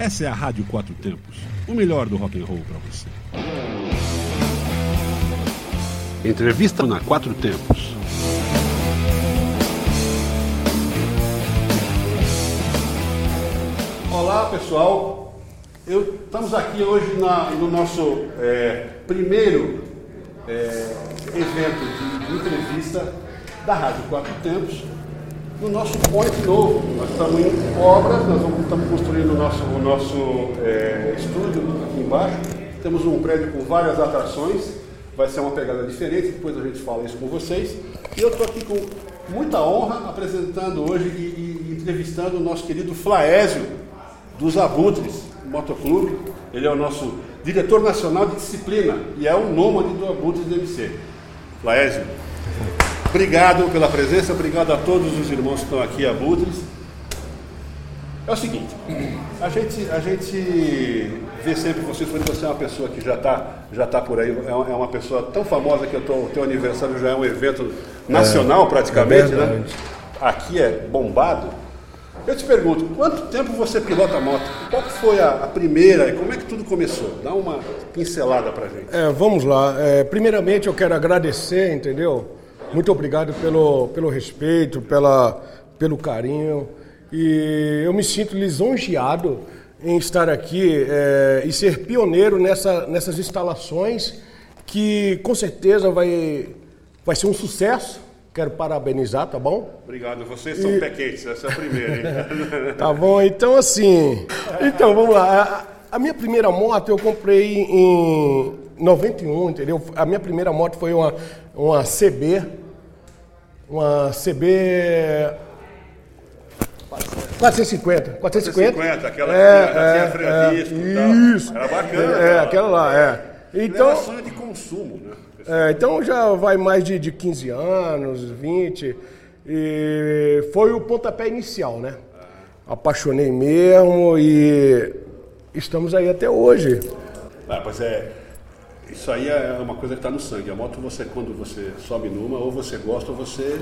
Essa é a Rádio Quatro Tempos, o melhor do rock and roll para você. Entrevista na Quatro Tempos. Olá pessoal, Eu, estamos aqui hoje na, no nosso é, primeiro é, evento de entrevista da Rádio Quatro Tempos, no nosso point novo. Nós estamos em obras, nós vamos, estamos construindo o nosso, o nosso é, estúdio aqui embaixo. Temos um prédio com várias atrações, vai ser uma pegada diferente, depois a gente fala isso com vocês. E eu estou aqui com muita honra apresentando hoje e, e entrevistando o nosso querido Flaésio dos Abutres Motoclube. Ele é o nosso diretor nacional de disciplina e é o nômade do Abutres DMC. Flaésio, Obrigado pela presença, obrigado a todos os irmãos que estão aqui, abutres. É o seguinte, a gente, a gente vê sempre vocês, você é uma pessoa que já está já tá por aí, é uma é pessoa tão famosa que o teu aniversário já é um evento nacional é, praticamente, é né? Aqui é bombado. Eu te pergunto, quanto tempo você pilota moto? Qual foi a, a primeira e como é que tudo começou? Dá uma pincelada pra gente. É, vamos lá. É, primeiramente eu quero agradecer, entendeu? Muito obrigado pelo, pelo respeito, pela, pelo carinho. E eu me sinto lisonjeado em estar aqui é, e ser pioneiro nessa, nessas instalações que com certeza vai, vai ser um sucesso. Quero parabenizar, tá bom? Obrigado, vocês são e... pequetes, essa é a primeira, hein? tá bom, então assim. Então, vamos lá. A, a minha primeira moto eu comprei em 91, entendeu? A minha primeira moto foi uma, uma CB uma CB 450. 450, 450 aquela é, que é, tinha é, é, Isso. Era bacana. É, aquela lá, é. Então, era de consumo, né? É, então já vai mais de, de 15 anos, 20. E foi o pontapé inicial, né? Ah. Apaixonei mesmo e estamos aí até hoje. Ah, pois é, isso aí é uma coisa que está no sangue. A moto, você, quando você sobe numa, ou você gosta, ou você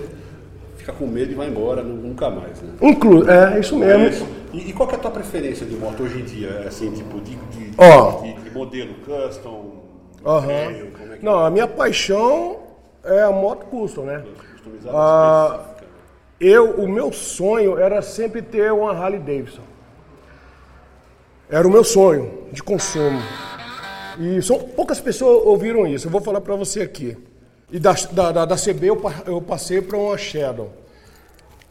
fica com medo e vai embora, nunca mais. Né? Inclu é, isso mesmo. É isso. E, e, qual é a tua preferência de moto hoje em dia? Assim, tipo, de, de, oh. de, de modelo custom? Uhum. é Não, a minha paixão é a moto custom, né? Ah, eu, o meu sonho era sempre ter uma Harley Davidson. Era o meu sonho de consumo. E são, poucas pessoas ouviram isso. Eu vou falar para você aqui. E da, da, da, CB eu, eu passei para uma Shadow.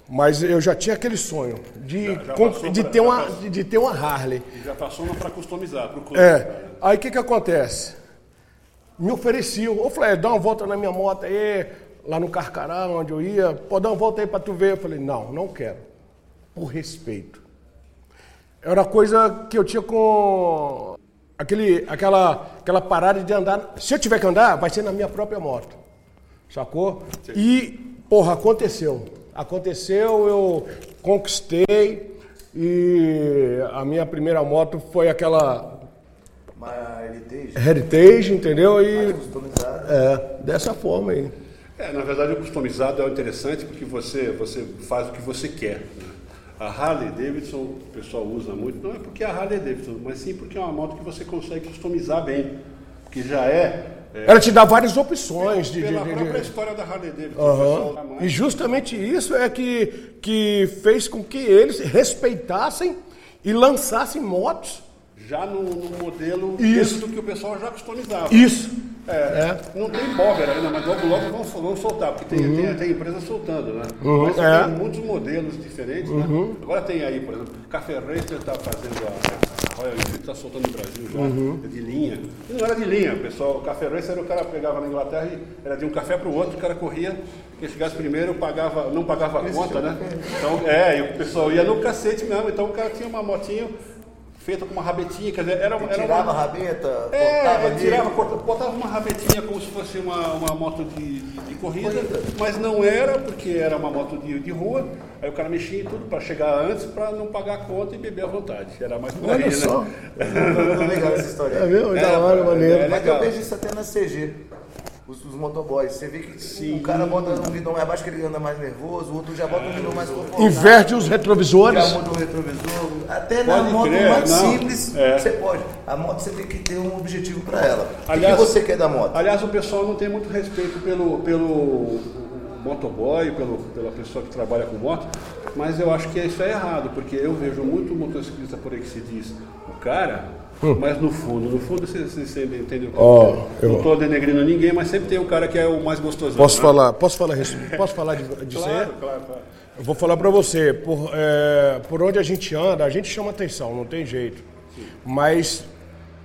Mas eu já tinha aquele sonho de, já, já de, pra, ter, uma, passou, de ter uma Harley. Já passou para customizar, para o clube. É. Aí o que, que acontece? Me ofereciam. Eu falei, dá uma volta na minha moto aí, lá no Carcará, onde eu ia. Pode dar uma volta aí para tu ver. Eu falei, não, não quero. Por respeito. Era coisa que eu tinha com aquele, aquela, aquela parada de andar. Se eu tiver que andar, vai ser na minha própria moto. Sacou? Sim. E, porra, aconteceu. Aconteceu, eu conquistei e a minha primeira moto foi aquela. Uma Heritage. Heritage, entendeu? E, é, dessa forma aí. É, na verdade, o customizado é interessante porque você, você faz o que você quer. Né? A Harley Davidson, o pessoal usa muito, não é porque é a Harley Davidson, mas sim porque é uma moto que você consegue customizar bem, que já é é, Ela te dá várias opções de. Pela de, própria de... história da Harley Davidson. Uhum. E justamente isso é que, que fez com que eles respeitassem e lançassem motos. Já no, no modelo isso. do que o pessoal já customizava. Isso. É, é. Não tem bobber ainda, mas logo logo vão, vão soltar, porque tem, uhum. tem, tem empresa soltando, né? Uhum. Mas é. tem muitos modelos diferentes, né? uhum. né? Agora tem aí, por exemplo, Café Racer está fazendo a Royal Enfield, está soltando no Brasil já, uhum. de linha. E não era de linha, pessoal, o Café Racer era o cara pegava na Inglaterra e era de um café para o outro, o cara corria, quem chegasse primeiro pagava, não pagava a conta, né? Então, é, e o pessoal ia no cacete mesmo, então o cara tinha uma motinha feita com uma rabetinha, quer dizer, era, era tirava uma... a rabeta, é, tirava, cortava, botava uma rabetinha como se fosse uma, uma moto de, de, de corrida, corrida, mas não era, porque era uma moto de, de rua, aí o cara mexia em tudo para chegar antes, para não pagar a conta e beber à vontade. Era mais por aí, Olha só. né? legal essa história. É mesmo? Da hora, maneiro. É mas eu vejo isso até na CG. Os, os motoboys. Você vê que um cara bota um guidão mais baixo que ele anda mais nervoso, o outro já bota um guidão mais confortável. Inverte os retrovisores. Já muda o retrovisor. Até na Pode moto crer, mais não. simples, É. você pode. A moto você tem que ter um objetivo para ela. O Aliás- que, que você quer da moto? Aliás, o pessoal não tem muito respeito pelo, pelo motoboy, pelo, pela pessoa que trabalha com moto, mas eu acho que isso é errado, porque eu vejo muito motociclista por aí que se diz o cara, mas no fundo, no fundo vocês, vocês sempre entendem o que Hum. Ó, eu Não estou denegrindo ninguém, mas sempre tem o cara que é o mais gostoso. Posso falar, posso falar, posso falar de, disso? Claro, claro, claro. Eu vou falar pra você, por, é, por onde a gente anda, a gente chama atenção, não tem jeito. Mas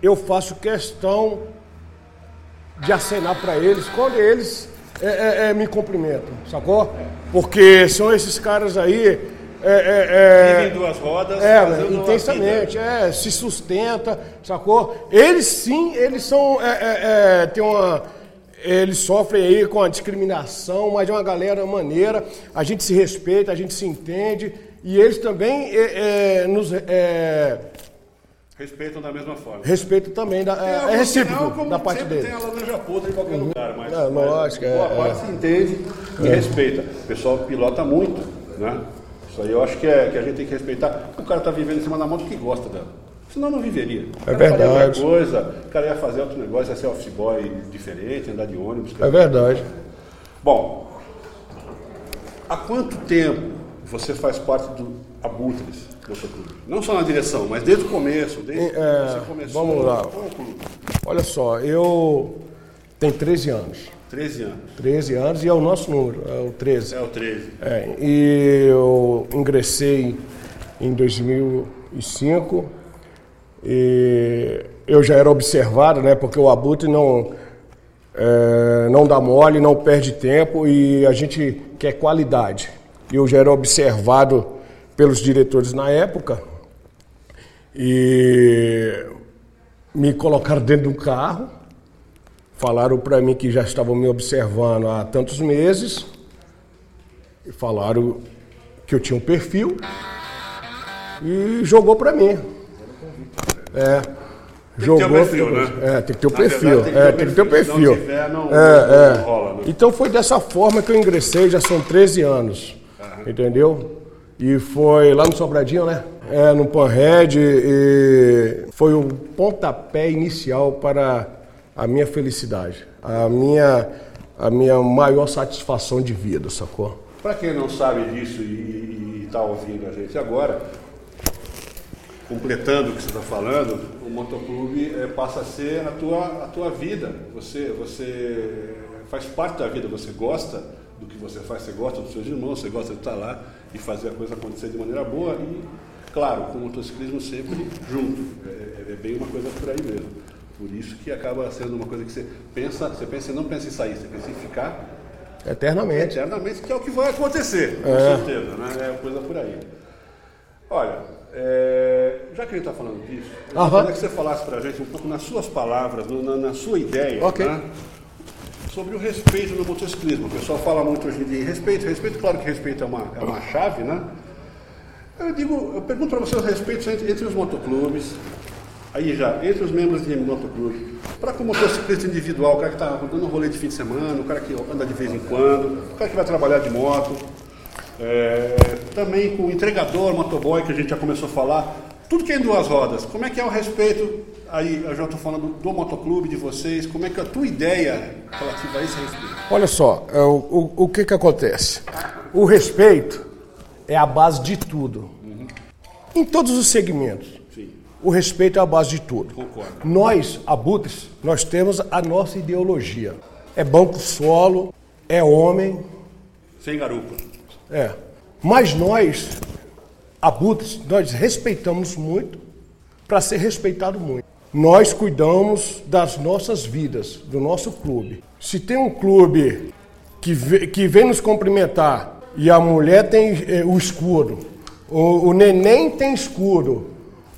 eu faço questão de acenar pra eles quando eles é, é, é, me cumprimentam, sacou? Porque são esses caras aí. É, é, é, duas rodas, é, intensamente, é, se sustenta, sacou? Eles sim, eles são, é, é, é, tem uma, eles sofrem aí com a discriminação, mas é uma galera maneira, a gente se respeita, a gente se entende, e eles também é, nos Respeitam da mesma forma. respeitam também, da, é, alguns é recíproco da parte deles. Tem a laranja podre em qualquer lugar, mas, É, mas lógico, é, boa é. parte se entende e respeita. O pessoal pilota muito, né? Isso aí eu acho que, é, que a gente tem que respeitar. O cara está vivendo em cima da moto que gosta dela. Senão não viveria. O cara faria verdade. outra coisa, o cara ia fazer outro negócio, ia ser office boy diferente, andar de ônibus. É verdade. Bom, há quanto tempo você faz parte do Abutres do seu clube? Não só na direção, mas desde o começo, desde que É, você começou. vamos lá. É? Olha só, eu tenho 13 anos. 13 anos. 13 anos e é o nosso número, é o 13. É o 13. É, e eu ingressei em 2005 e eu já era observado, né? Porque o Abutre não, é, não dá mole, não perde tempo e a gente quer qualidade. Eu já era observado pelos diretores na época e me colocaram dentro de um carro, falaram para mim que já estavam me observando há tantos meses e falaram que eu tinha um perfil e jogou para mim. É. ter Jogou. o perfil, né? É, tem que ter o Na perfil. verdade, É, tem que ter o perfil. Se perfil. não tiver, não- É, não- é. rola, né? Então foi dessa forma que eu ingressei, já são 13 anos. Entendeu? E foi lá no Sobradinho, né? É, no Panhead. E foi o pontapé inicial para a minha felicidade. A minha, a minha maior satisfação de vida, sacou? Para quem não sabe disso e está ouvindo a gente agora, completando o que você está falando, o motoclube eh, passa a ser a tua, a tua vida. Você, você faz parte da vida, você gosta do que você faz, você gosta dos seus irmãos, você gosta de estar lá e fazer a coisa acontecer de maneira boa e, claro, com o motociclismo sempre junto. É, é bem uma coisa por aí mesmo. Por isso que acaba sendo uma coisa que você pensa, você pensa, não pensa em sair, você pensa em ficar Eternamente. eternamente, que é o que vai acontecer, com É. certeza, né? É coisa por aí. Olha, é, já que a gente está falando disso, eu Aham. gostaria que você falasse para a gente um pouco nas suas palavras, no- na, na sua ideia, Ok. né? sobre o respeito no motociclismo. O pessoal fala muito hoje em dia em respeito, respeito, claro que respeito é uma, é uma chave, né? Eu digo, eu pergunto para você o respeito entre, entre os motoclubes, aí já, entre os membros de motoclube, para com o motociclista individual, o cara que está dando um rolê de fim de semana, o cara que anda de vez em quando, o cara que vai trabalhar de moto, é, também com o entregador, motoboy, que a gente já começou a falar, tudo que é em duas rodas. Como é que é o respeito, aí eu já estou falando do motoclube, de vocês, como é que é a tua ideia relativa a esse respeito? Olha só, é, o, o, o que que acontece? O respeito é a base de tudo. Em todos os segmentos. O respeito é a base de tudo. concordo. Nós, abutres, nós temos a nossa ideologia. É banco solo, é homem, Sem garupa. é. Mas nós, abutres, nós respeitamos muito para ser respeitado muito. Nós cuidamos das nossas vidas, do nosso clube. Se tem um clube que, vê- que vem nos cumprimentar e a mulher tem eh, o escudo, o, o neném tem escudo,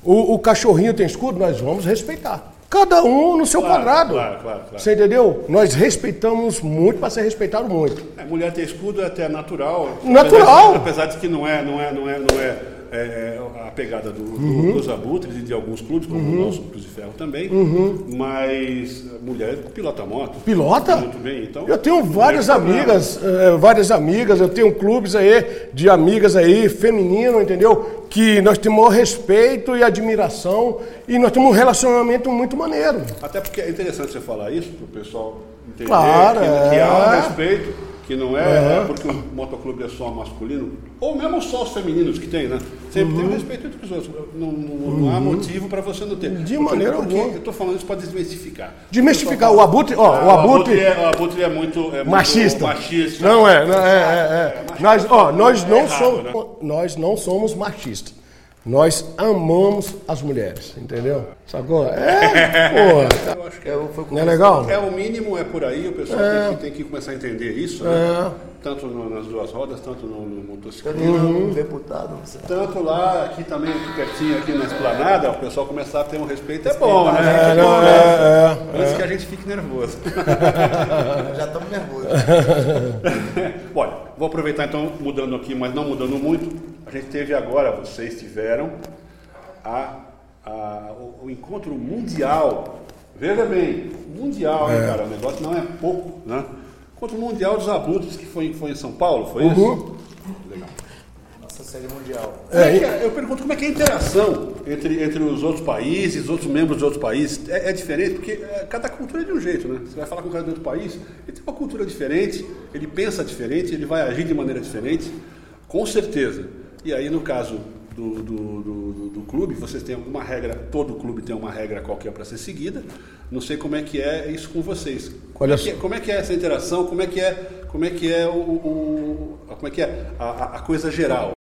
o, o cachorrinho tem escudo, nós vamos respeitar. Cada um no seu Claro, quadrado. claro, claro, claro. Você entendeu? Nós respeitamos muito para ser respeitado muito. É, mulher ter escudo é até natural. Natural. Apesar, apesar de que não é, não é, não é, não é, é, a pegada do, do- Uhum. dos abutres e de alguns clubes, como o nosso Cruz de Ferro também, Uhum. mas mulher pilota moto. Pilota? Muito bem, então. Eu tenho várias tem problema. amigas, eh, várias amigas, eu tenho clubes aí de amigas aí, feminino, entendeu? Que nós temos maior respeito e admiração e nós temos um relacionamento muito maneiro. Até porque é interessante você falar isso para o pessoal entender Claro, que, que é. há um respeito, que não é, é porque o motoclube é só masculino, ou mesmo só os femininos que tem, né? Sempre Uhum. tem respeito entre os outros. Não, não- não há motivo para você não ter. De Porque- maneira alguma. Eu estou falando isso para desmistificar. Desmistificar o abutre, ó, o abutre é, o abutre é muito, é muito machista. machista. Não é, não é, é, é. machista Nós, ó, nós é não somos, né? nós não somos machistas. Nós amamos as mulheres, entendeu? Sacou? É, porra. Eu acho que É, foi Não é legal? É o mínimo, é por aí, o pessoal tem, que, tem que começar a entender isso, É. né? tanto no- nas duas rodas, tanto no, no motociclismo. Uhum. deputado. você- Tanto lá, aqui também, aqui pertinho, aqui na esplanada, o pessoal começar a ter um respeito, é bom, né? É, É não, bom, né? é, é, Antes que a gente fique nervoso. Já estamos nervosos. Olha, vou aproveitar então, mudando aqui, mas não mudando muito. A gente teve agora, vocês tiveram, a, a- o, o encontro mundial. Veja bem, mundial, hein, cara? O negócio não é pouco, né? Encontro mundial dos abutres que foi, foi em São Paulo, foi isso? Uhum. Legal. Nossa série mundial. É que é? Eu pergunto como é que é a interação entre, entre os outros países, os outros membros dos outros países. É, é diferente, porque é, cada cultura é de um jeito, né? Você vai falar com um cara de outro país, ele tem uma cultura diferente, ele pensa diferente, ele vai agir de maneira diferente, com certeza. E aí, no caso do, do, do, do- clube, vocês têm alguma regra, todo clube tem uma regra qualquer para ser seguida. Não sei como é que é isso com vocês. Como, é, que, é- como é que é essa interação? Como é que é, como é, que é o, o- como é que é a- a coisa geral?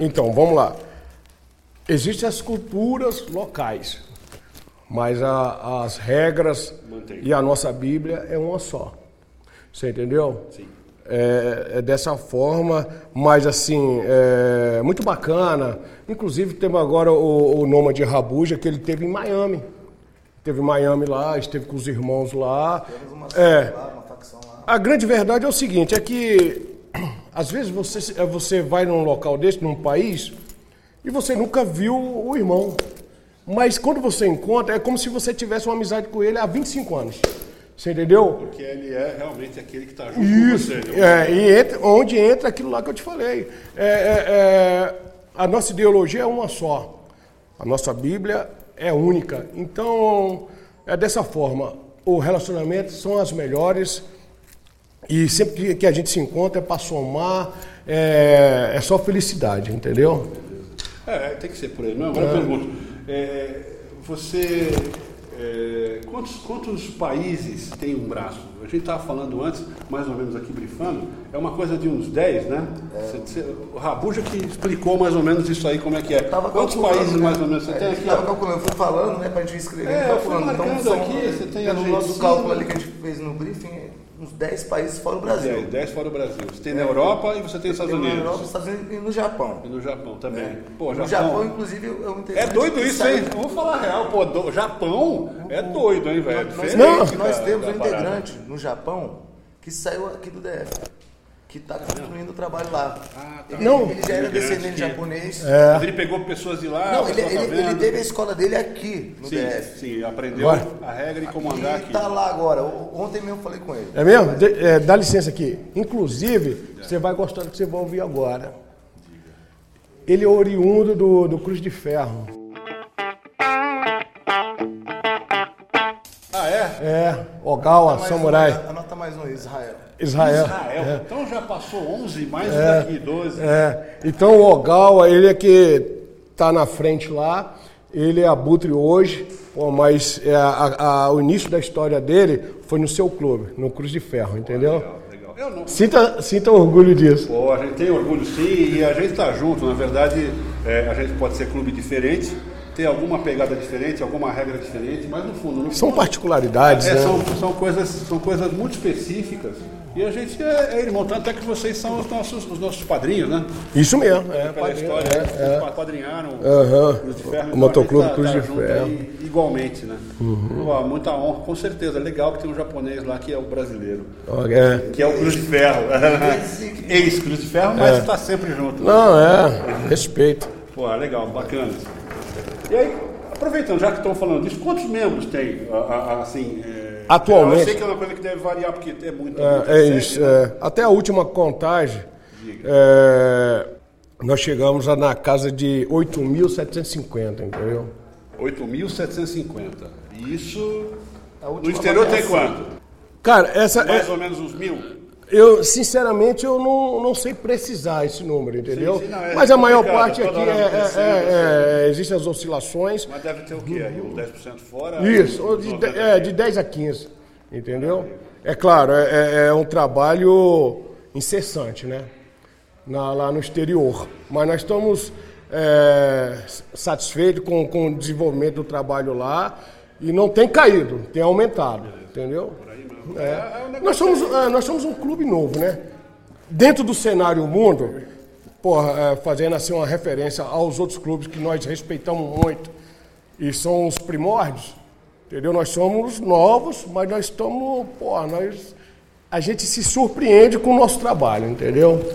Então, vamos lá. Existem as culturas locais, mas a- as regras Mantém. e a nossa Bíblia é uma só. Você entendeu? Sim. É, é dessa forma, mas assim, é muito bacana. Inclusive, temos agora o, o Nômade Rabuja, que ele teve em Miami. Teve em Miami lá, esteve com os irmãos lá. Temos uma É. lá, uma facção lá. A grande verdade é o seguinte, é que às vezes você, é, você vai num local desse, num país, e você nunca viu o irmão. Mas quando você encontra, é como se você tivesse uma amizade com ele há 25 anos. Você entendeu? Porque ele é realmente aquele que está junto com Isso. você. né? É, e entra, onde entra aquilo lá que eu te falei. É, é, é, a nossa ideologia é uma só. A nossa Bíblia é única. Então, é dessa forma. O relacionamento são as melhores. E sempre que- a gente se encontra é para somar, é, é só felicidade, entendeu? É, tem que ser por aí. Não, agora eu pergunto. é, você. é, quantos, quantos países tem um braço? A gente estava falando antes, mais ou menos aqui brifando, é uma coisa de uns 10, né? Você- você- o Rabuja que explicou mais ou menos isso aí, como é que é. Tava Quantos países né? mais ou menos você É, tem a aqui? gente Tava calculando, eu fui falando, né, pra gente escrever, É, eu fui calculando. marcando são, aqui, você tem pelo nosso cálculo ali que a gente fez no briefing, uns 10 países fora o Brasil. 10, 10 fora o Brasil. Você tem na Europa e você tem nos Estados Tem na Unidos. Europa, nos Estados Unidos e no Japão. E no Japão também. Pô, no Japão. Japão, inclusive, eu eu É doido isso, hein? Vamos falar a real, pô. do- Japão é doido, hein, velho? Nós, nós, nós temos da um integrante no Japão que saiu aqui do DF, que está construindo o trabalho lá. Ah, tá. Não. Ele já era descendente que- japonês. Mas ele pegou pessoas de lá, Não, ele, tá ele, ele teve a escola dele aqui, no Sim, DF. sim, aprendeu Agora. a regra e como andar E aqui. tá lá agora. Ontem mesmo eu falei com ele. É mesmo? De- é, dá licença aqui. Inclusive, você vai gostar do que você vai ouvir agora. Ele é oriundo do, do Cruz de Ferro. É? É, Ogawa, samurai, um, anota mais um, Israel. Israel. Israel. Então já passou 11, mais É. daqui 12. É, então o Ogawa, ele é que tá na frente lá, ele é abutre hoje, pô, mas é, a- a- o início da história dele foi no seu clube, no Cruz de Ferro, entendeu? Legal, legal. Eu não. Sinta, sinta orgulho disso. Pô, a gente tem orgulho sim e a gente tá junto. Na verdade, é, a gente pode ser clube diferente, ter alguma pegada diferente, alguma regra diferente, mas no fundo, no São fundo, particularidades, É, né? são, são, coisas, são coisas muito específicas. E a gente é, é irmão, tanto é que vocês são os nossos, os nossos padrinhos, né? Isso mesmo, é, Pela padrinho, história, é, é. padrinharam Cruz de Ferro. O Motoclube Cruz de junto Ferro. aí igualmente, né? Pô, muita honra, com certeza. Legal que tem um japonês lá que é o brasileiro. Ó, é. Que é o Cruz de Ferro. Ex-Cruz de Ferro, mas está sempre junto. Não, é, respeito. Pô, legal, bacana. E aí, aproveitando, já que estão falando disso, quantos membros tem, assim... é, Atualmente- Eu sei que é uma coisa que deve variar, porque é muito... É, é isso. né? é. Até a última contagem, é, nós chegamos a- na casa de 8.750, entendeu? 8.750. E isso... A No exterior tem quanto? Cara, essa Mais é, ou menos uns mil? Eu sinceramente eu não, não sei precisar esse número, entendeu? Sim, sim, não, é Mas a maior parte toda aqui é, crescendo, é- é- existem as oscilações. Mas deve ter o quê aí? Uns 10% fora? Isso, uns de, 90%. é, de 10 a 15, entendeu? É claro, é, é- é um trabalho incessante, né? Na- lá no exterior. Mas nós estamos é, satisfeitos com, com o desenvolvimento do trabalho lá e não tem caído, tem aumentado, entendeu? É. Nós, somos, é, nós somos um clube novo, né? Dentro do cenário mundo, porra, é, fazendo assim uma referência aos outros clubes que nós respeitamos muito e são os primórdios, entendeu? Nós somos novos, mas nós estamos, porra, nós, a gente se surpreende com o nosso trabalho, entendeu?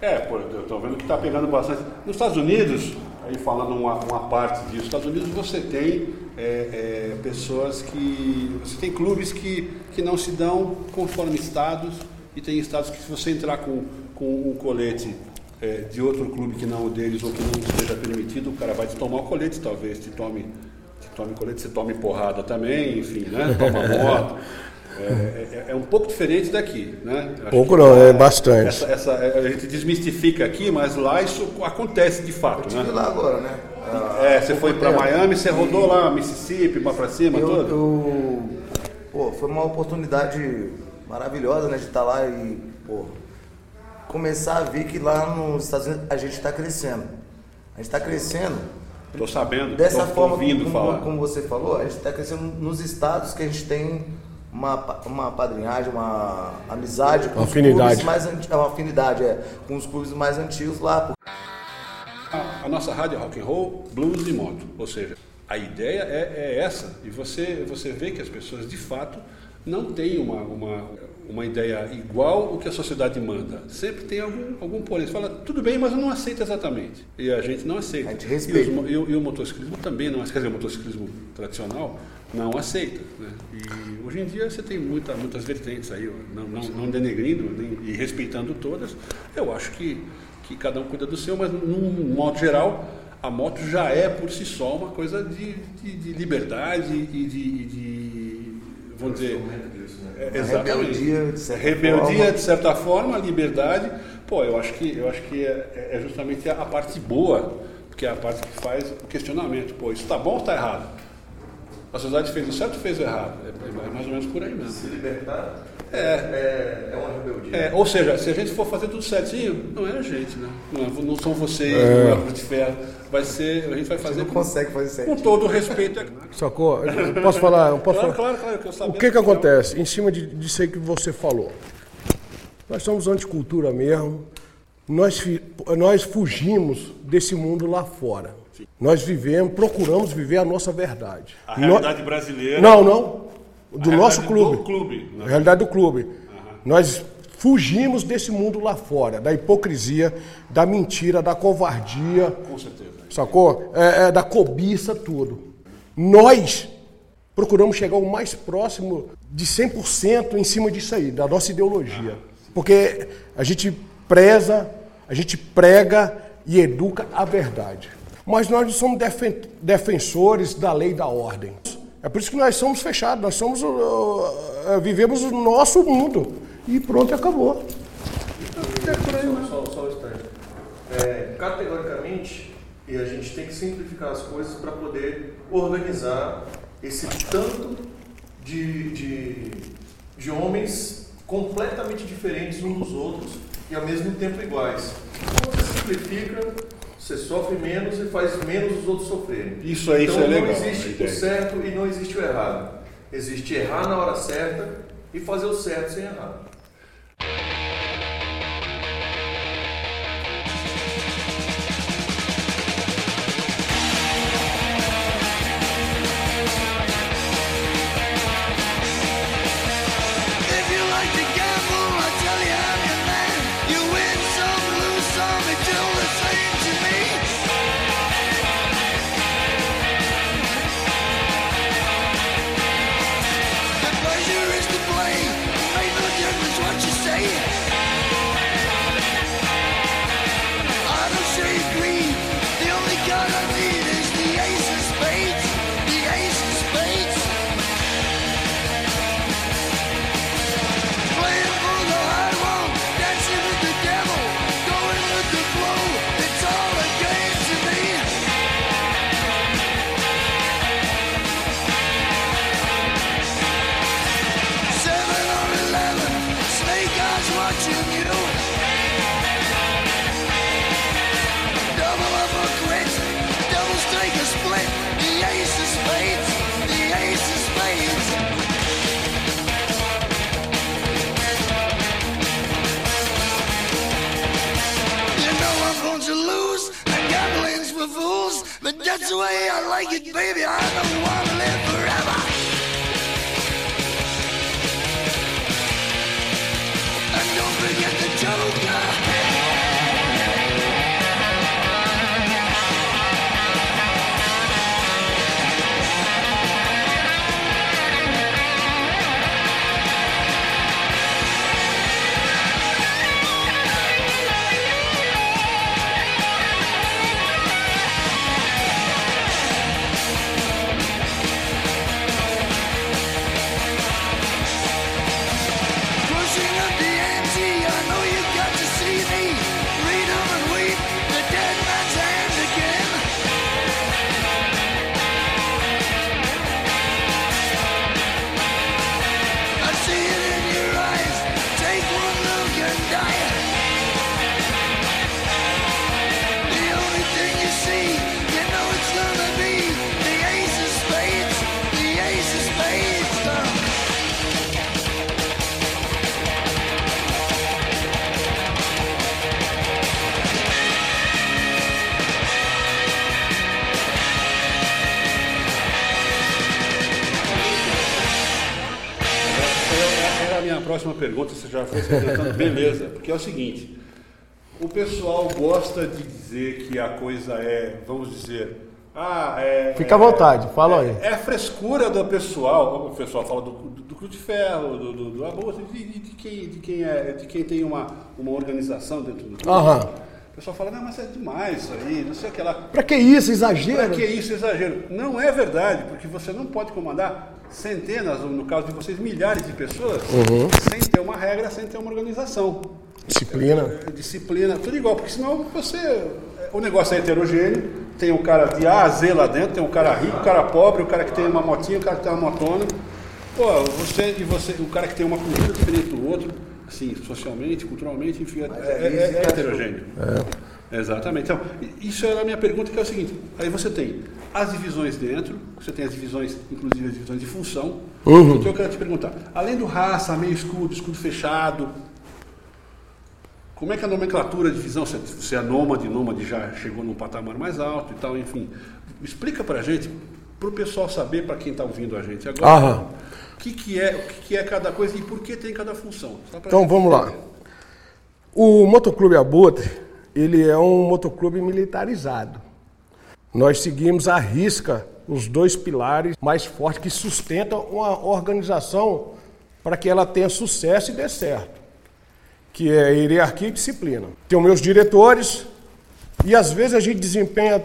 É, pô, eu tô vendo que tá pegando bastante. Nos Estados Unidos, aí falando uma, uma parte disso, Estados Unidos você tem é, é, pessoas que. Você tem clubes que, que não se dão conforme estados, e tem estados que se você entrar com, com um colete é, de outro clube que não o deles ou que não esteja permitido, o cara vai te tomar o colete, talvez te tome, te tome colete, você tome porrada também, enfim, né? Toma moto. É, é- é um pouco diferente daqui, né? Acho Pouco que não, lá é bastante. Essa, essa- a gente desmistifica aqui, mas lá isso acontece de fato, Estive né? lá agora, né? Ah, É, você foi para. Miami, você rodou lá, Mississippi, para cima, Eu, todo? eu- pô, foi uma oportunidade maravilhosa, né, de estar lá e, pô, começar a ver que lá nos Estados Unidos a gente está crescendo. A gente está crescendo Tô sabendo. dessa tô, tô forma, ouvindo como, falar. como você falou, a gente está crescendo nos estados que a gente tem uma, uma padrinhagem, uma amizade com Uma os afinidade. clubes mais antigos, uma afinidade, é, com os clubes mais antigos lá. A, a nossa rádio é rock and roll, blues e moto. Ou seja, a ideia é, é essa. E você, você vê que as pessoas, de fato, não têm uma, uma, uma ideia igual o que a sociedade manda. Sempre tem algum, algum porém. Você fala, tudo bem, mas eu não aceito exatamente. E a gente não aceita. A gente E, respeita. os mo- e o- e o motociclismo também não aceita. Quer dizer, o motociclismo tradicional não aceita. Né? E hoje em dia você tem muita, muitas vertentes aí, não, não, não denegrindo nem, e respeitando todas. Eu acho que, que cada um cuida do seu, mas num modo geral, a moto já é por si só uma coisa de, de, de liberdade e de, e de, vamos dizer, é, exatamente. rebeldia, de certa Rebeldia, forma. de certa forma, liberdade. Pô, eu acho que, eu acho que é, é justamente a, a parte boa, que é a parte que faz o questionamento. Pô, isso está bom ou está errado? A sociedade fez o certo ou fez o errado? É, é mais ou menos por aí mesmo. Se libertar É. é, é uma rebeldia. É, ou seja, se a gente for fazer tudo certinho, não é a gente, né? Não, é- não são vocês, É. não é a Cruz de Ferro. Vai ser, a gente vai A fazer gente não com, consegue fazer com certinho. todo o respeito. Sacou? Posso falar? Eu posso Claro, falar? claro, claro. Que eu O sabia que que acontece? Em cima de, disso aí que você falou. Nós somos anticultura mesmo. Nós, nós fugimos desse mundo lá fora. Nós vivemos, procuramos viver a nossa verdade. A No- realidade brasileira. Não, não. Do nosso clube. do clube, né? A realidade do clube. Nós fugimos desse mundo lá fora, da hipocrisia, da mentira, da covardia, Com certeza. sacou? É, é, da cobiça, tudo. Nós procuramos chegar o mais próximo de 100% em cima disso aí, da nossa ideologia. Porque a gente preza, a gente prega e educa a verdade. Mas nós não somos defen- defensores da lei e da ordem. É por isso que nós somos fechados, nós somos, uh, uh, vivemos o nosso mundo. E pronto, acabou. Só, só um instante. É, categoricamente, e a gente tem que simplificar as coisas para poder organizar esse tanto de, de, de homens completamente diferentes uns dos outros e ao mesmo tempo iguais. Quando você simplifica, você sofre menos e faz menos os outros sofrerem. Isso aí, então isso é não legal, a existe ideia. o certo e não existe o errado. Existe errar na hora certa e fazer o certo sem errar. But that's the way I like it, baby. I don't want to live forever. And don't forget the joker. Pergunta, você já foi beleza. Porque é o seguinte, o pessoal gosta de dizer que a coisa é, vamos dizer, ah, é... Fica à vontade, fala aí. É a frescura do pessoal, o pessoal fala do, do, do Clube de Ferro, do, do, do Aborto, de, de, de quem, de, quem é, de quem tem uma, uma organização dentro do clube. Aham. O pessoal fala, não, mas é demais isso aí, não sei o que lá. Pra que isso, exagero? Para que isso, exagero? Não é verdade, porque você não pode comandar centenas, ou no caso de vocês, milhares de pessoas, Uhum. sem ter uma regra, sem ter uma organização. Disciplina. É, Disciplina, tudo igual, porque senão você. O negócio é heterogêneo, tem um cara de A a Z lá dentro, tem um cara rico, um cara pobre, o cara que tem uma motinha, o cara que tem uma motona. Pô, você e você, o cara que tem uma cultura diferente do outro, assim, socialmente, culturalmente, enfim, é, é- é heterogêneo. Exatamente. Então, isso era a minha pergunta, que é o seguinte, aí você tem as divisões dentro, você tem as divisões, inclusive as divisões de função. Então eu quero te perguntar, além do raça, meio escudo, escudo fechado, como é que a nomenclatura de divisão, se se é nômade, nômade já chegou num patamar mais alto e tal, enfim. Explica pra gente, pro pessoal saber, para quem está ouvindo a gente agora, o que, que é, o que, que é cada coisa e por que tem cada função. Então vamos lá. entender. O Motoclube Abutre, ele é um motoclube militarizado. Nós seguimos à risca os dois pilares mais fortes que sustentam uma organização para que ela tenha sucesso e dê certo, que é hierarquia e disciplina. Tem os meus diretores e às vezes a gente desempenha,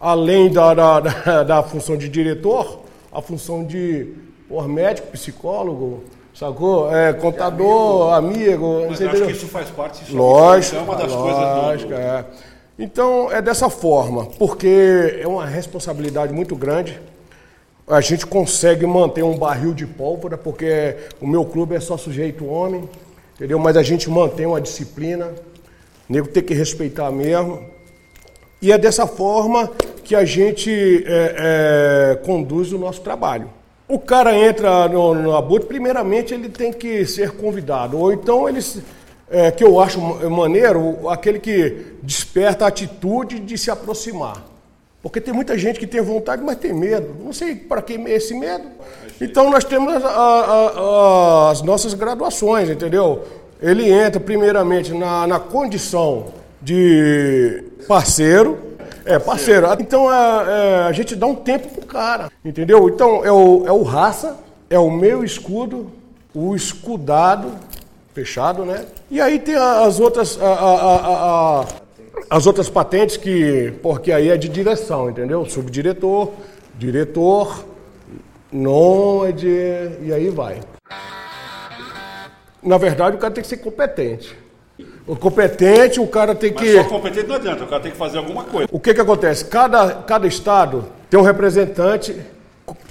além da, da, da, função de diretor, a função de por médico, psicólogo, sacou? É, contador, amigo, Mas você eu acho que isso faz parte, isso, Lógico, isso é uma das coisas do- lógico, do, é. Então é dessa forma, porque é uma responsabilidade muito grande. A gente consegue manter um barril de pólvora, porque o meu clube é só sujeito homem, entendeu? Mas a gente mantém uma disciplina, o nego tem que respeitar mesmo. E é dessa forma que a gente é, é, conduz o nosso trabalho. O cara entra no, no primeiramente ele tem que ser convidado, ou então ele, é, que eu acho ma- maneiro, aquele que desperta a atitude de se aproximar. Porque tem muita gente que tem vontade, mas tem medo. Não sei para que esse medo. Então nós temos a- a- a- as nossas graduações, entendeu? Ele entra primeiramente na, na condição de parceiro. É, parceiro. Então é, é, a gente dá um tempo pro cara, entendeu? Então é o, é o raça, é o meu escudo, o escudado, fechado, né? E aí tem as outras. a- a- a- as outras patentes que, porque aí é de direção, entendeu? Subdiretor, diretor, nômade, e aí vai. Na verdade, o cara tem que ser competente. O competente, o cara tem Mas que. só competente não adianta, o cara tem que fazer alguma coisa. O que que acontece? Cada, cada estado tem um representante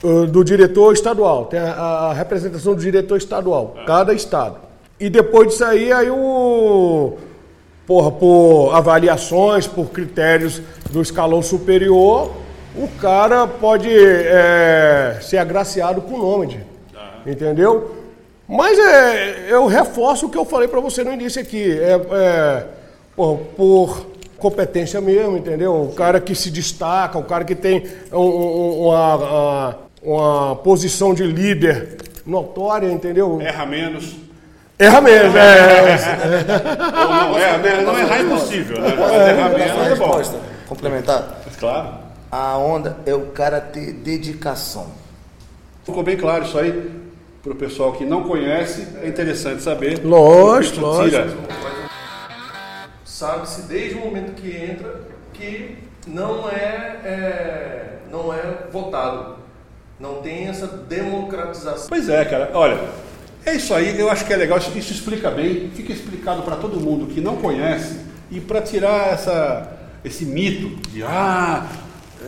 uh, do diretor estadual, tem a, a representação do diretor estadual, cada estado. E depois disso aí, aí o porra, por avaliações, por critérios do escalão superior, o cara pode é, ser agraciado com o nômade. Entendeu? Mas é, eu reforço o que eu falei para você no início aqui. É, é, por, por competência mesmo, entendeu? O cara que se destaca, o cara que tem um- um- uma, uma, uma posição de líder notória, entendeu? Erra menos. Erra mesmo, é. Ou não erra menos. Não errar é impossível, né? Mas errar menos Só a é bom. resposta. Complementar. Claro. A onda é o cara ter dedicação. Ficou bem claro isso aí. Para o pessoal que não conhece, é interessante saber. Lógico, tira- Sabe-se desde o momento que entra que não é, é, não é votado. Não tem essa democratização. Pois é, cara. Olha, é isso aí. Eu acho que é legal. Isso, isso explica bem. Fica explicado para todo mundo que não conhece e para tirar essa, esse mito de ah,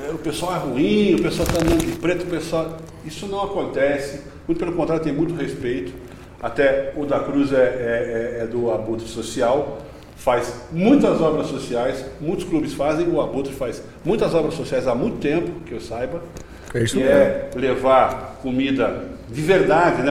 é, o pessoal é ruim, o pessoal está andando de preto, o pessoal. Isso não acontece. Muito pelo contrário, tem muito respeito. Até o da Cruz é, é- é- é do Abutre Social, faz muitas obras sociais, muitos clubes fazem, o Abutre faz muitas obras sociais há muito tempo, que eu saiba. É isso que mesmo. é levar comida de verdade, né?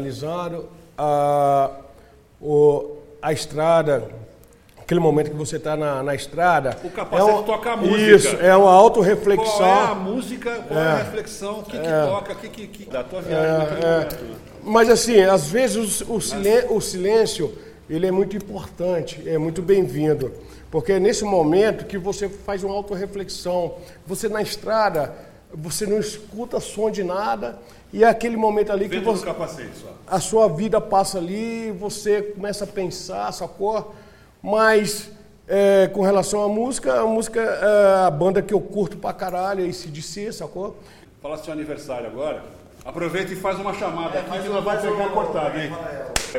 Finalizando, a, o, a estrada, aquele momento que você está na, na estrada. O capacete toca a música. Isso, é uma autorreflexão. Qual é a música, qual é, a reflexão, o que, que toca, o que, que, que da tua viagem É, momento. né? Mas assim, às vezes o, o silen- o silêncio ele é muito importante, é muito bem-vindo, porque é nesse momento que você faz uma autorreflexão. Você na estrada, você não escuta som de nada e é aquele momento ali que você, capacete só. a sua vida passa ali, você começa a pensar, sacou? Mas é, com relação à música, a música é a banda que eu curto pra caralho, é ACDC, sacou? Fala seu aniversário agora. Aproveita e faz uma chamada aqui que nós vamos pegar cortado, hein?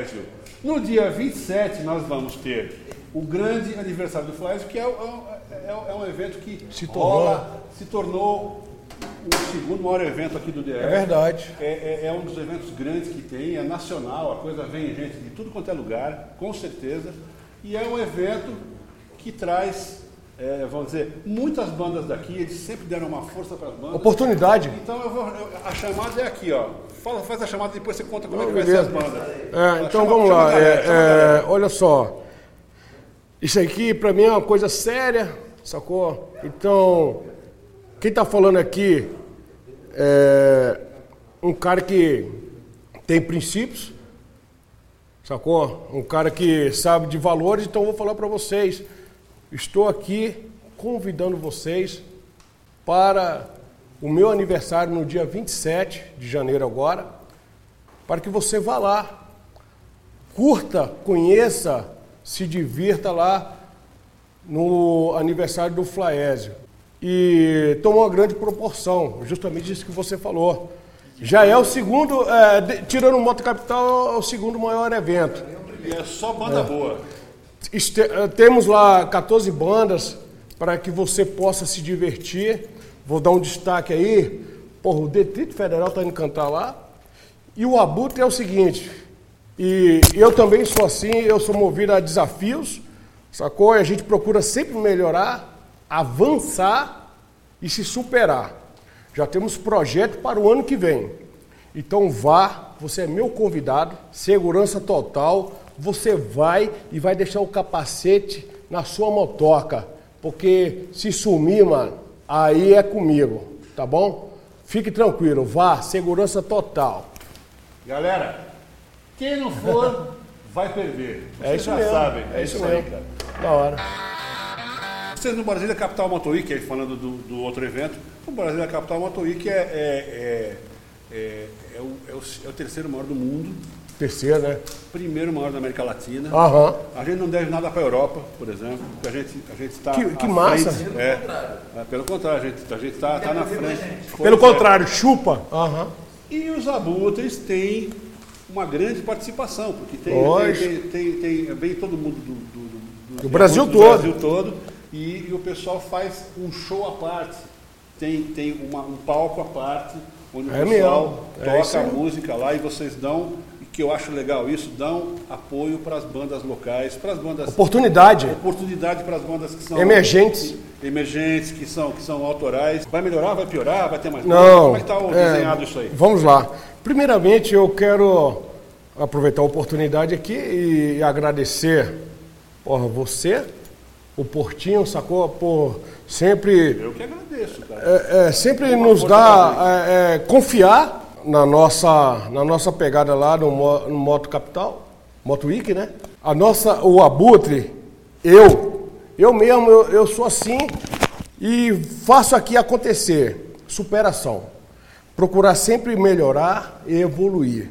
Gil. No dia 27 nós vamos ter o grande aniversário do Flash, que é, é é um evento que Se tornou- rola, se tornou o segundo maior evento aqui do DF. É verdade. É, é- é um dos eventos grandes que tem, é nacional, a coisa vem gente de tudo quanto é lugar, com certeza. E é um evento que traz, é, vamos dizer, muitas bandas daqui, eles sempre deram uma força para as bandas. Oportunidade. Então eu vou, eu- a chamada é aqui, ó. Fala, faz a chamada e depois você conta como é que Não, vai ser as beleza. bandas. É, então Chama- vamos chama lá. galera, é, é, olha só. Isso aqui para mim é uma coisa séria, sacou? Então, quem tá falando aqui é um cara que tem princípios, sacou? Um cara que sabe de valores, então vou falar para vocês. Estou aqui convidando vocês para o meu aniversário no dia 27 de janeiro agora, para que você vá lá, curta, conheça, se divirta lá no aniversário do Flaésio. E tomou uma grande proporção, justamente isso que você falou. Já é o segundo, é, de- tirando o Moto Capital, é o segundo maior evento. É só banda boa. Este- eh, temos lá 14 bandas para que você possa se divertir. Vou dar um destaque aí. Porra, o Detrito Federal está indo cantar lá. E o Abutre é o seguinte. E eu também sou assim, eu sou movido a desafios, sacou? E a gente procura sempre melhorar, avançar e se superar. Já temos projeto para o ano que vem. Então vá, você é meu convidado, segurança total. Você vai e vai deixar o capacete na sua motoca, porque se sumir, mano, aí é comigo, tá bom? Fique tranquilo, vá, segurança total. Galera, quem não for, vai perder. Vocês É isso já mesmo, sabem. é isso aí, mesmo. cara. Da hora. Vocês no Brasília Capital Motor Week, aí falando do, do outro evento, o Brasília Capital Motor Week é, é, é, é, é o, é o- é o terceiro maior do mundo, Terceiro, né? primeiro maior da América Latina. Aham. A gente não deve nada para a Europa, por exemplo, porque a gente a gente está Que- que massa. É, é, pelo contrário, a gente a gente está tá na frente. Pelo é. contrário, chupa. Aham. E os abutres têm uma grande participação, porque tem, tem, tem, tem- vem todo mundo do, do, do- Do Brasil do todo. Brasil todo e, e o pessoal faz um show à parte. Tem, tem uma- um palco à parte, onde É o pessoal mesmo. É toca a música lá e vocês dão, e que eu acho legal isso, dão apoio para as bandas locais, para as bandas Oportunidade. oportunidade para as bandas que são Emergentes. emergentes, que são, que são autorais. Vai melhorar, vai piorar, vai ter mais Não. Como é que está é, desenhado isso aí? Vamos lá. Primeiramente, eu quero aproveitar a oportunidade aqui e agradecer porra, você, o Portinho, sacou? Por sempre, Eu que agradeço, cara. é, é, sempre nos dá é, é, confiar na nossa, na nossa pegada lá no, no Moto Capital, Moto Week, né? A nossa, o Abutre, eu, eu mesmo, eu, eu sou assim e faço aqui acontecer. Superação. Procurar sempre melhorar e evoluir.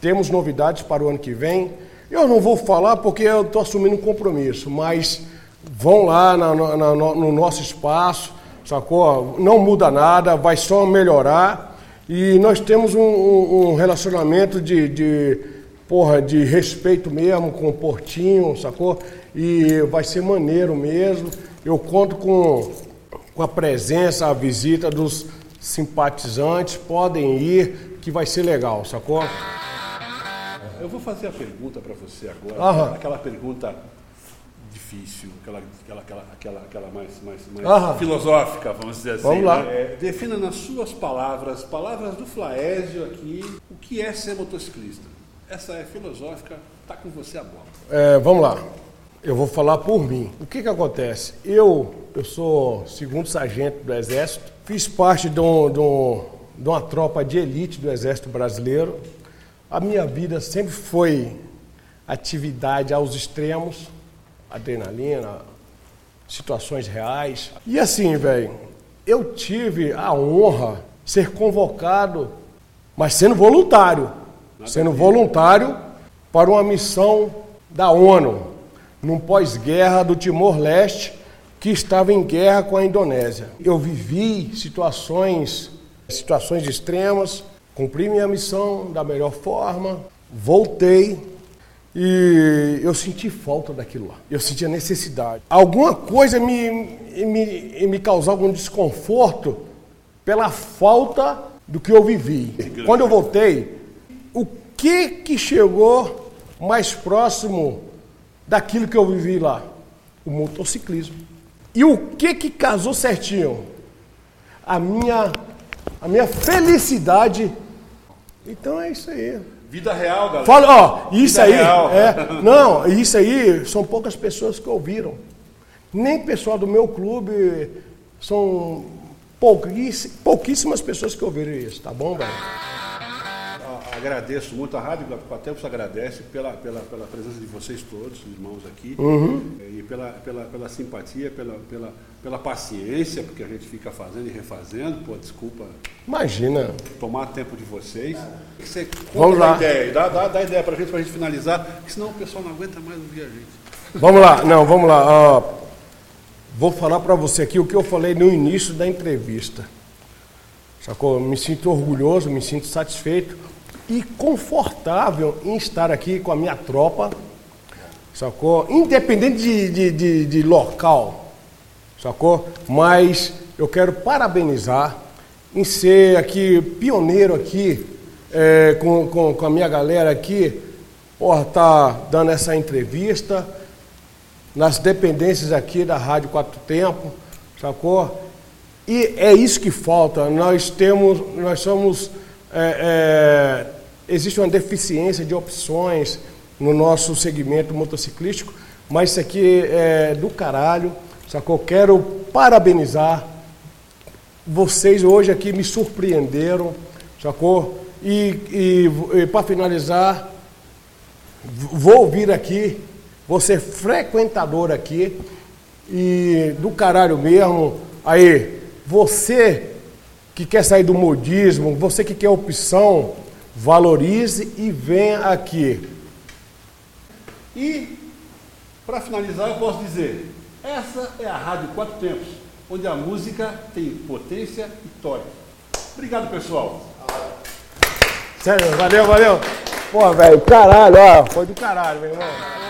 Temos novidades para o ano que vem. Eu não vou falar porque eu estou assumindo um compromisso, mas vão lá na- na- na- no nosso espaço, sacou? Não muda nada, vai só melhorar. E nós temos um, um- um relacionamento de, de, porra, de respeito mesmo com o Portinho, sacou? E vai ser maneiro mesmo. Eu conto com, com a presença, a visita dos simpatizantes. Podem ir, que vai ser legal, sacou? Eu vou fazer a pergunta para você agora, Aham. aquela pergunta difícil, aquela, aquela, aquela, aquela, aquela mais, mais, mais Aham. filosófica, vamos dizer assim. Vamos lá. né? É, defina nas suas palavras, palavras do Flaésio aqui, o que é ser motociclista. Essa é filosófica, tá com você a bola. É, vamos lá. Eu vou falar por mim. O que que acontece? Eu, eu sou segundo sargento do Exército, fiz parte de, um- de um- de uma tropa de elite do Exército Brasileiro. A minha vida sempre foi atividade aos extremos, adrenalina, situações reais. E assim, velho, eu tive a honra de ser convocado, mas sendo voluntário, sendo voluntário para uma missão da ONU, num pós-guerra do Timor-Leste, que estava em guerra com a Indonésia. Eu vivi situações, situações extremas, cumpri minha missão da melhor forma, voltei, e eu senti falta daquilo lá. Eu senti a necessidade. Alguma coisa me, me, me causou algum desconforto pela falta do que eu vivi. Quando eu voltei, o que que chegou mais próximo daquilo que eu vivi lá? O motociclismo. E o que que casou certinho? A minha, a minha felicidade. Então é isso aí. Vida real, galera. Fala, ó, isso Vida aí, real. é, não, isso aí são poucas pessoas que ouviram. Nem pessoal do meu clube, são pouquíss- pouquíssimas pessoas que ouviram isso, tá bom, velho? A- Agradeço muito, a Rádio Guapatempos agradece pela, pela, pela presença de vocês todos, irmãos aqui, eh, e pela, pela, pela simpatia, pela, pela, pela paciência, porque a gente fica fazendo e refazendo, pô, desculpa Imagina. tomar tempo de vocês. Você Vamos lá. ideia, dá, dá, dá ideia pra gente, pra gente finalizar, porque senão o pessoal não aguenta mais ouvir a gente. Vamos lá, não, vamos lá. ó. vou falar para você aqui o que eu falei no início da entrevista. Sacou? Eu me sinto orgulhoso, me sinto satisfeito e confortável em estar aqui com a minha tropa, sacou? Independente de, de, de, de local, sacou? Mas eu quero parabenizar em ser aqui pioneiro aqui é, com, com, com a minha galera aqui, porra, tá dando essa entrevista nas dependências aqui da Rádio Quatro Tempo, sacou? E é isso que falta. Nós temos, nós somos, é, é, existe uma deficiência de opções no nosso segmento motociclístico, mas isso aqui é do caralho, sacou? Quero parabenizar vocês hoje aqui me surpreenderam, sacou? E, e, para finalizar, vou vir aqui, vou ser frequentador aqui e do caralho mesmo. Aí, você que quer sair do modismo, você que quer opção, valorize e venha aqui. E, para finalizar, eu posso dizer: essa é a Rádio Quatro Tempos, onde a música tem potência e toque. Obrigado, pessoal. Sério, valeu, valeu. Pô, velho, caralho, ó, foi do caralho, meu irmão.